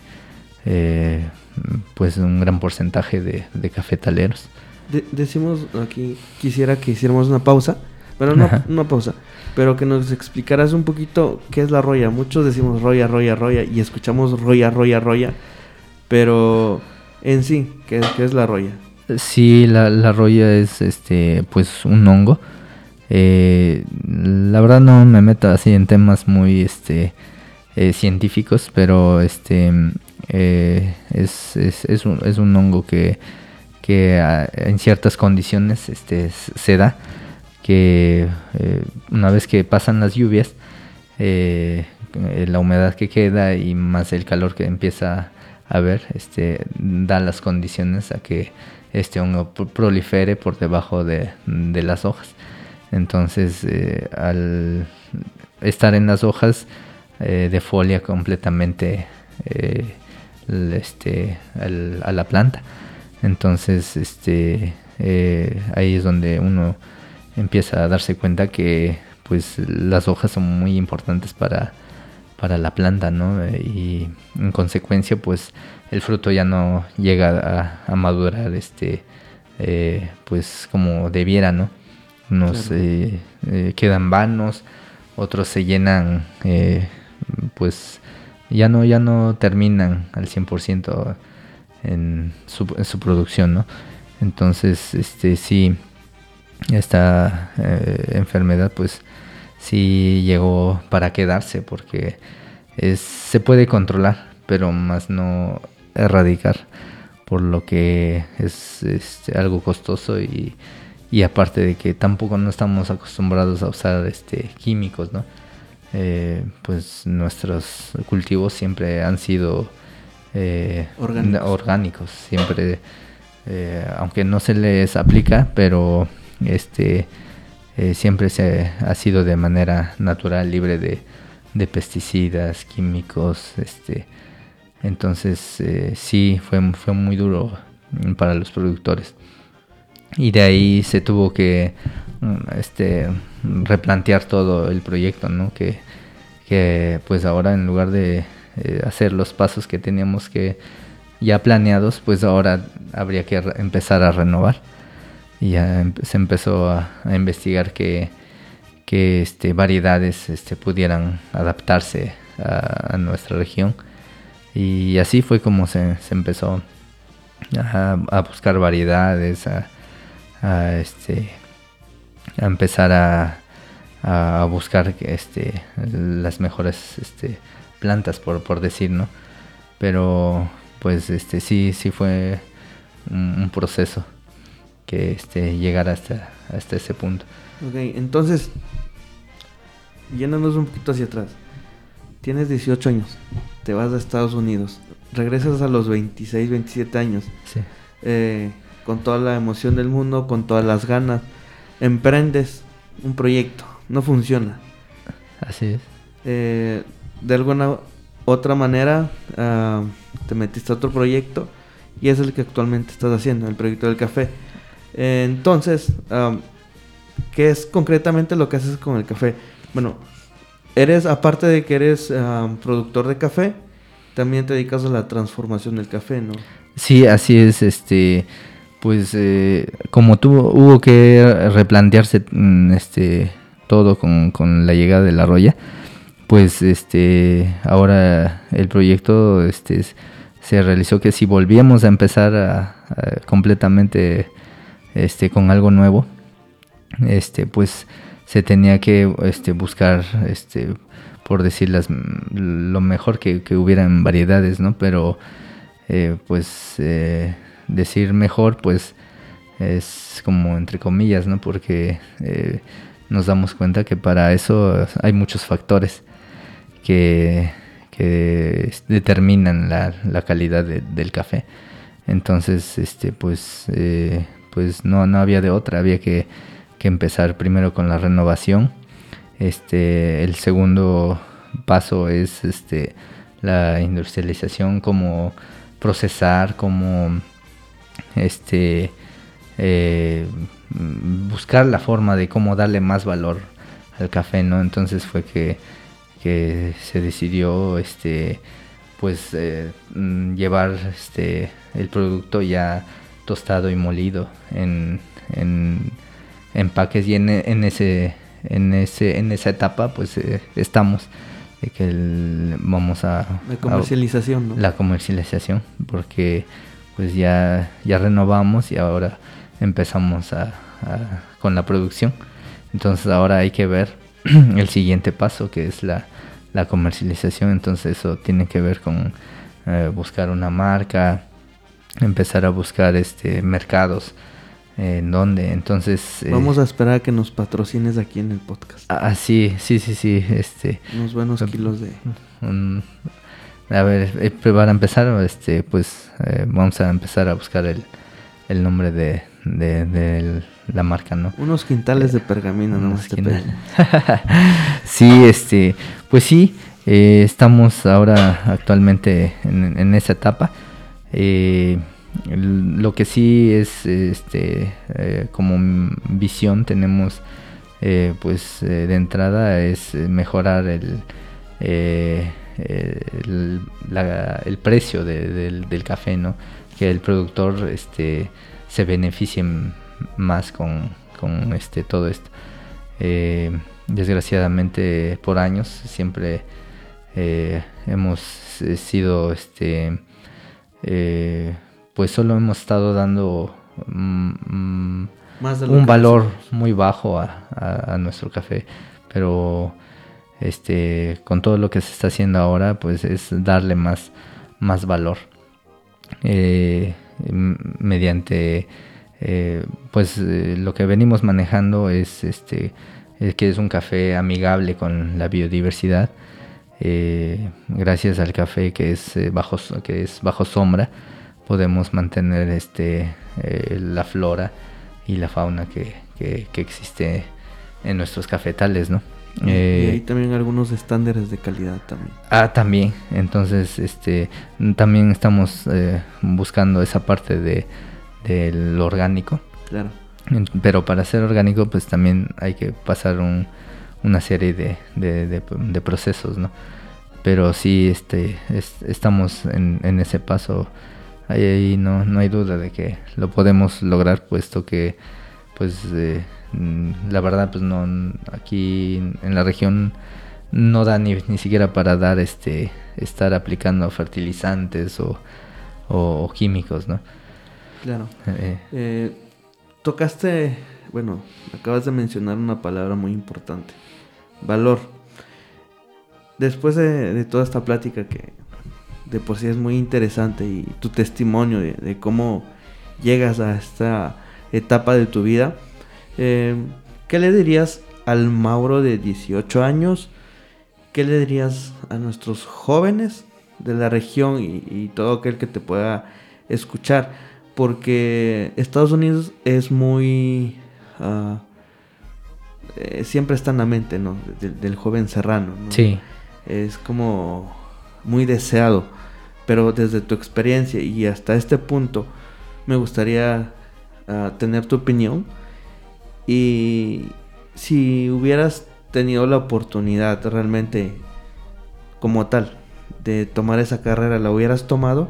pues un gran porcentaje de, de cafetaleros. De- decimos aquí, quisiera que hiciéramos una pausa, pero no una pausa, pero que nos explicaras un poquito qué es la roya. Muchos decimos roya, roya, roya y escuchamos roya, roya, roya, pero en sí, ¿qué, qué es la roya? Sí, la, la roya es este pues un hongo. Eh, la verdad no me meto así en temas muy este eh, científicos, pero este eh, es, es, es un, es un hongo que, ah, en ciertas condiciones este, se da, que eh, una vez que pasan las lluvias, eh, la humedad que queda y más el calor que empieza a haber, este, da las condiciones a que este hongo pro- prolifere por debajo de, las hojas. Entonces, eh, al estar en las hojas, defolia completamente este, a la planta. Entonces, este, eh, ahí es donde uno empieza a darse cuenta que pues las hojas son muy importantes para, para la planta, ¿no? Y en consecuencia, pues el fruto ya no llega a, a madurar, este, eh, pues como debiera, ¿no? Unos Claro. eh, eh, quedan vanos, otros se llenan, pues ya no, ya no terminan al 100% en su, producción, ¿no? Entonces, este sí, esta eh, enfermedad pues sí llegó para quedarse porque se puede controlar, pero más no erradicar, por lo que es este, algo costoso y, y aparte de que tampoco no estamos acostumbrados a usar este, químicos, ¿no? Eh, pues nuestros cultivos siempre han sido eh, Orgánicos. orgánicos, siempre, eh, aunque no se les aplica, pero este eh, siempre se ha sido de manera natural, libre de, de pesticidas, químicos, este, entonces sí fue, fue muy duro para los productores y de ahí se tuvo que mm, este replantear todo el proyecto no que, que pues ahora en lugar de eh, hacer los pasos que teníamos que ya planeados pues ahora habría que empezar a renovar. Y em- se empezó a, investigar que este variedades este pudieran adaptarse a, nuestra región. Y así fue como se, se empezó a, buscar variedades, a, este, a empezar a, a buscar este, las mejores este, plantas, por, por decir, ¿no? Pero pues este, sí, sí fue un, un proceso que este, llegar hasta, hasta ese punto. Ok, entonces, yéndonos un poquito hacia atrás. Tienes 18 años, te vas a Estados Unidos, regresas a los 26, 27 años, Sí. eh, con toda la emoción del mundo, con todas las ganas, emprendes un proyecto, no funciona. Así es. Eh, de alguna otra manera, ah, te metiste a otro proyecto y es el que actualmente estás haciendo, el proyecto del café. Entonces, am, ¿qué es concretamente lo que haces con el café? Bueno, eres, aparte de que eres am, productor de café, también te dedicas a la transformación del café, ¿no? Sí, así es, este, pues eh, como tuvo, hubo que replantearse mm, este, todo con, con la llegada de la roya, pues este, ahora el proyecto este, se realizó que si volvíamos a empezar completamente este, con algo nuevo, este, pues se tenía que este, buscar, este, por decir las, lo mejor que, que hubiera en variedades, ¿no? Pero eh, pues eh, decir mejor pues es como entre comillas no porque eh, nos damos cuenta que para eso hay muchos factores que, que determinan la, la calidad de- del café. Entonces este pues eh, pues no no había de otra. Había que, que empezar primero con la renovación. Este el segundo paso es este la industrialización cómo procesar cómo este eh, buscar la forma de cómo darle más valor al café no entonces fue que, que se decidió este pues eh, mm, llevar este el producto ya tostado y molido en, en empaques y en, en ese en ese en esa etapa pues eh, estamos de que el- vamos a La a- comercialización, ¿no? la comercialización porque pues ya ya renovamos y ahora empezamos a, a- con la producción entonces ahora hay que ver [CLEARS THROAT] el siguiente paso que es la, la comercialización entonces eso tiene que ver con eh, buscar una marca empezar a buscar este mercados eh, en donde entonces eh, Vamos a esperar a que nos patrocines aquí en el podcast. ah, sí sí sí sí este Unos buenos kilos de... un- a ver, eh, para empezar, este, pues eh, vamos a empezar a buscar el, el nombre de, de, de la marca, ¿no? Unos quintales de pergamino, Unos nomás te quintales. [LAUGHS] sí, este, pues sí, eh, estamos ahora actualmente en, en esa etapa. Eh, lo que sí es, este, eh, como visión tenemos, eh, pues de entrada es mejorar el, el, la- el precio de- del, del café, ¿no? Que el productor, este, se beneficie más con, con este todo esto. Eh, desgraciadamente por años siempre eh, hemos eh, sido este eh, pues solo hemos estado dando mm, mm, Más un valor muy bajo a, a- a nuestro café pero este con todo lo que se está haciendo ahora pues es darle más más valor mediante eh, pues eh, lo que venimos manejando es este que es un café amigable con la biodiversidad eh, gracias al café que es bajo que es bajo sombra podemos mantener este la flora y la fauna que, que- que existe en nuestros cafetales no y hay también algunos estándares de calidad también. Ah, también. Entonces, este, también estamos eh, buscando esa parte de del orgánico. Claro. Pero para ser orgánico, pues también hay que pasar un- una serie de, de- de- de procesos, ¿no? Pero sí, este, es- estamos en, en ese paso. Ahí, ahí no, no hay duda de que lo podemos lograr, puesto que, pues, eh, mm, la verdad, pues no, aquí en la región no da ni, ni siquiera para dar, este, estar aplicando fertilizantes o, o- o químicos, ¿no? Claro. Eh, Eh, tocaste, bueno, acabas de mencionar una palabra muy importante, valor. Después de, de toda esta plática que de por sí es muy interesante y tu testimonio de, de cómo llegas a esta etapa de tu vida, eh, ¿qué le dirías al Mauro de 18 años? ¿Qué le dirías a nuestros jóvenes de la región y, y todo aquel que te pueda escuchar? Porque Estados Unidos es muy... ah, eh, siempre está en la mente, ¿no? Del, del joven serrano, ¿no? sí. Es como muy deseado. Pero desde tu experiencia y hasta este punto, me gustaría ah, tener tu opinión. Y si hubieras tenido la oportunidad realmente como tal de tomar esa carrera, ¿la hubieras tomado?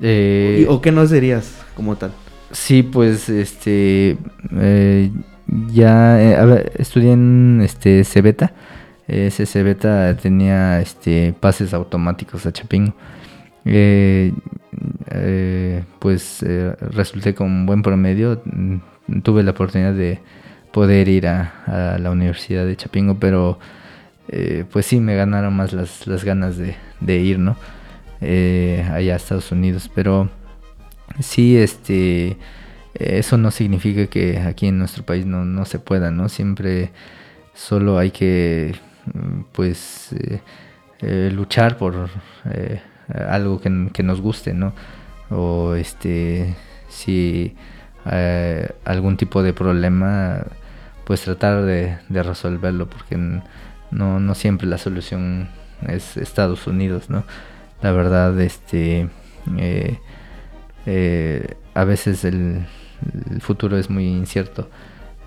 Eh, ¿Y- ¿O qué nos dirías como tal? Sí, pues este eh, ya eh, estudié en este Cebeta. Ese Cebeta tenía este pases automáticos a Chapingo. Pues resulté con un buen promedio. Mm, Tuve la oportunidad de poder ir a, a la Universidad de Chapingo, pero eh, pues sí me ganaron más las, las ganas de, de ir, ¿no? Eh, allá a Estados Unidos, pero sí, este, eso no significa que aquí en nuestro país no, no se pueda, ¿no? Siempre solo hay que, mm, pues, eh, eh, luchar por eh, algo que, nos guste, ¿no? O este, si eh, algún tipo de problema, pues tratar de, de resolverlo, porque no, no siempre la solución es Estados Unidos, ¿no? La verdad, este, eh, eh, a veces el, futuro es muy incierto.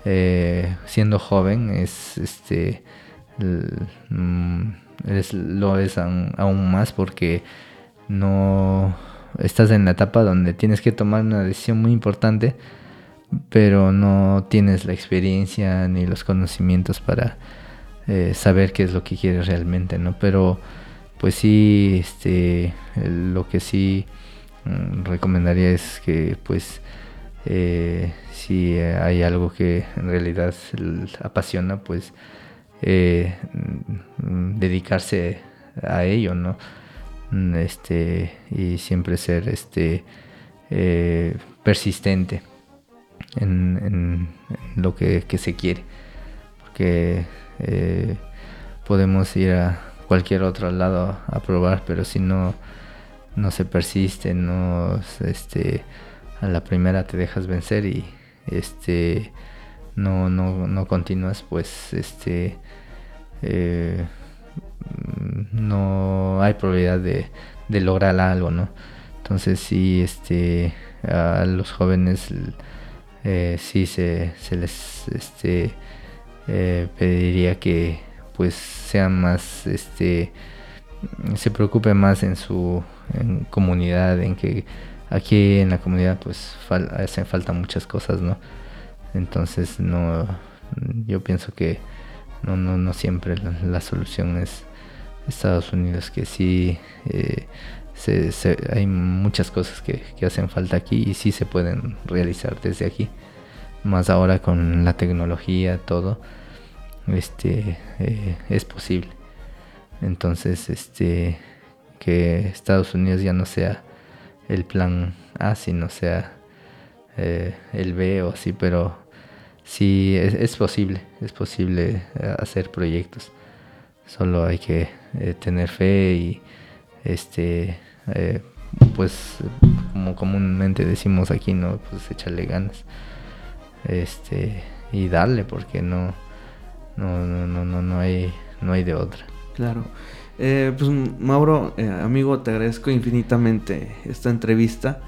Eh, siendo joven es este mm, es- lo es aún, aún más porque no estás en la etapa donde tienes que tomar una decisión muy importante pero no tienes la experiencia ni los conocimientos para eh, saber qué es lo que quieres realmente no pero pues sí este lo que sí mm, recomendaría es que pues eh, si hay algo que en realidad apasiona pues eh, mm, dedicarse a ello no Mm, este y siempre ser este eh, persistente en, lo que, que se quiere. Porque podemos ir a cualquier otro lado a probar pero si no no se persiste no este a la primera te dejas vencer y este no no no continúas pues este eh, no hay probabilidad de, de lograr algo no entonces sí este a los jóvenes eh, sí se, se les este eh, pediría que pues sean más este se preocupe más en su comunidad en que aquí en la comunidad pues hacen falta muchas cosas no entonces no yo pienso que no no no siempre la, solución es Estados Unidos que sí eh, se- hay muchas cosas que, que hacen falta aquí y sí se pueden realizar desde aquí. Más ahora con la tecnología todo este eh, es posible entonces este que Estados Unidos ya no sea el plan A, sino sea eh, el B o así, pero sí es, posible, es posible eh, hacer proyectos. Solo hay que tener fe y este pues como comúnmente decimos aquí, ¿no? Pues echarle ganas. Este y darle porque no no no no no, no hay no hay de otra. Claro. Eh, pues Mauro, eh, amigo, te agradezco infinitamente esta entrevista.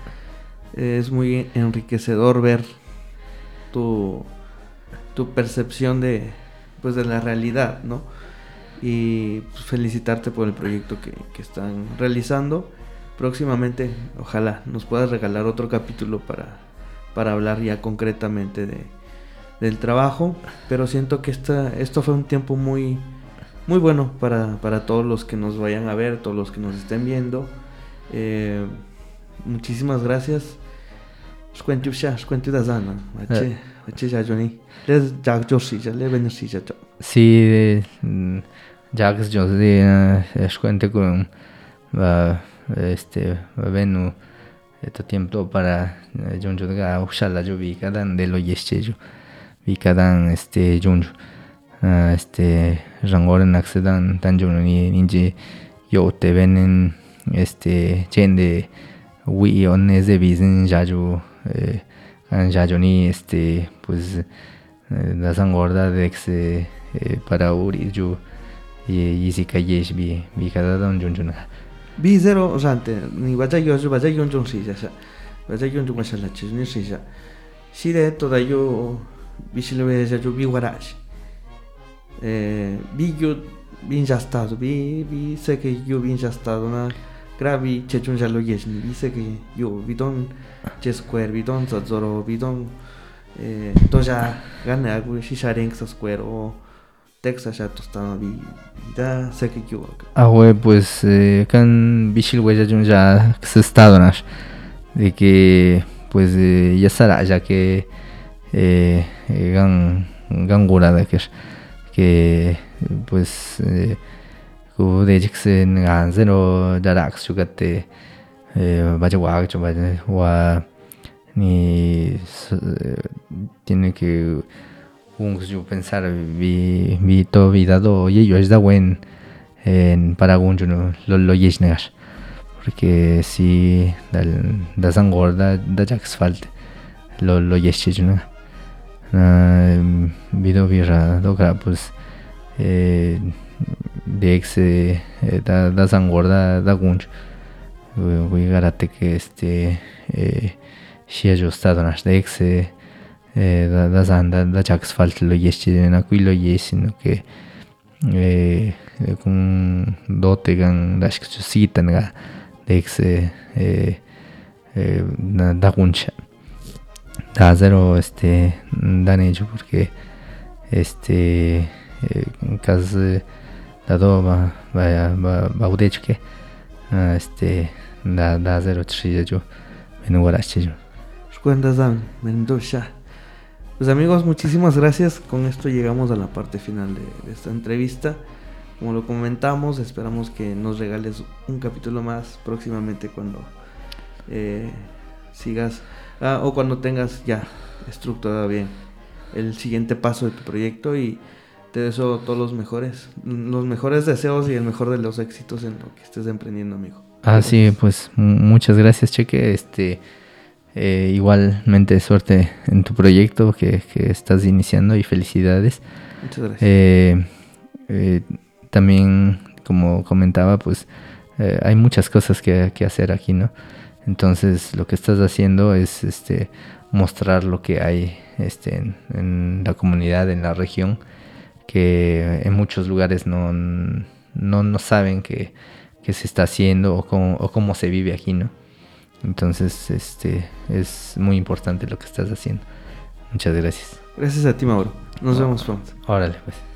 Eh, es muy enriquecedor ver tu, tu percepción de, pues, de la realidad, ¿no? Y pues, felicitarte por el proyecto que, que están realizando. Próximamente, ojalá nos puedas regalar otro capítulo para, para hablar ya concretamente de, del trabajo. Pero siento que esta, esto fue un tiempo muy, muy bueno para, para todos los que nos vayan a ver, todos los que nos estén viendo. Eh, muchísimas gracias. Sí, de, mm, Jax cuente con este venu este tiempo para de ushala yo vi cada de lo yesche yo vi cada este junjo este rangoren tan yo ni ninje yo te ven este chende wi on es de bizin ya yo eh, ya yo ni este pues eh, la sangorda de ex eh, para y si vi vi cada don junjuna Vi zero, o sea, ante, ni vaya yo, vaya yo si yo vi si le veía yo vi guarash. Eh, vi yo bien ya estado, vi vi sé que yo bien ya estado na gravi chechun ya lo yes ni sé que yo vi don che square vi don zoro vi don eh to ya gane algo si sharen sa square o Texas ya tostado vi da sé que yo Ah, güey, pues eh, kan bishil güey ya ya se estado nash de que pues eh, ya será ya que eh, eh, gan gan que que pues eh, ku de jikse ngan zero darax chugate eh vaya wa cho vaya wa ni s- eh, tiene que un yo pensar vi vi to vida do ye yo es da buen en para un yo no lo lo yes negar porque si dal da zangorda da jax falte lo lo yes che no video vira do gra pues eh de ex eh, da da zangorda da gunch. Voy garate que este eh si yo estado nas de ex eh, eh, da, da zan da, da jax falte lo yes che na qui que eh, eh, con dote gan dash que citan ga de ex eh, eh, eh, da, da guncha da zero este dan hecho porque este cas da do va va va va udech que ah, este en guarache yo Cuentas Mendoza. Pues amigos, muchísimas gracias. Con esto llegamos a la parte final de, de esta entrevista. Como lo comentamos, esperamos que nos regales un capítulo más próximamente cuando eh, sigas ah, o cuando tengas ya estructurado bien el siguiente paso de tu proyecto y te deseo todos los mejores, los mejores deseos y el mejor de los éxitos en lo que estés emprendiendo, amigo. Ah, sí, pues mu- muchas gracias, Cheque. Este, eh, igualmente suerte en tu proyecto que, que estás iniciando y felicidades. Muchas gracias. Eh, eh, también, como comentaba, pues eh, hay muchas cosas que, que hacer aquí, ¿no? Entonces, lo que estás haciendo es este, mostrar lo que hay este, en, en la comunidad, en la región, que en muchos lugares no, no, no saben que se está haciendo o cómo, o cómo se vive aquí, ¿no? Entonces, este, es muy importante lo que estás haciendo. Muchas gracias. Gracias a ti, Mauro. Nos vemos pronto. Órale, pues.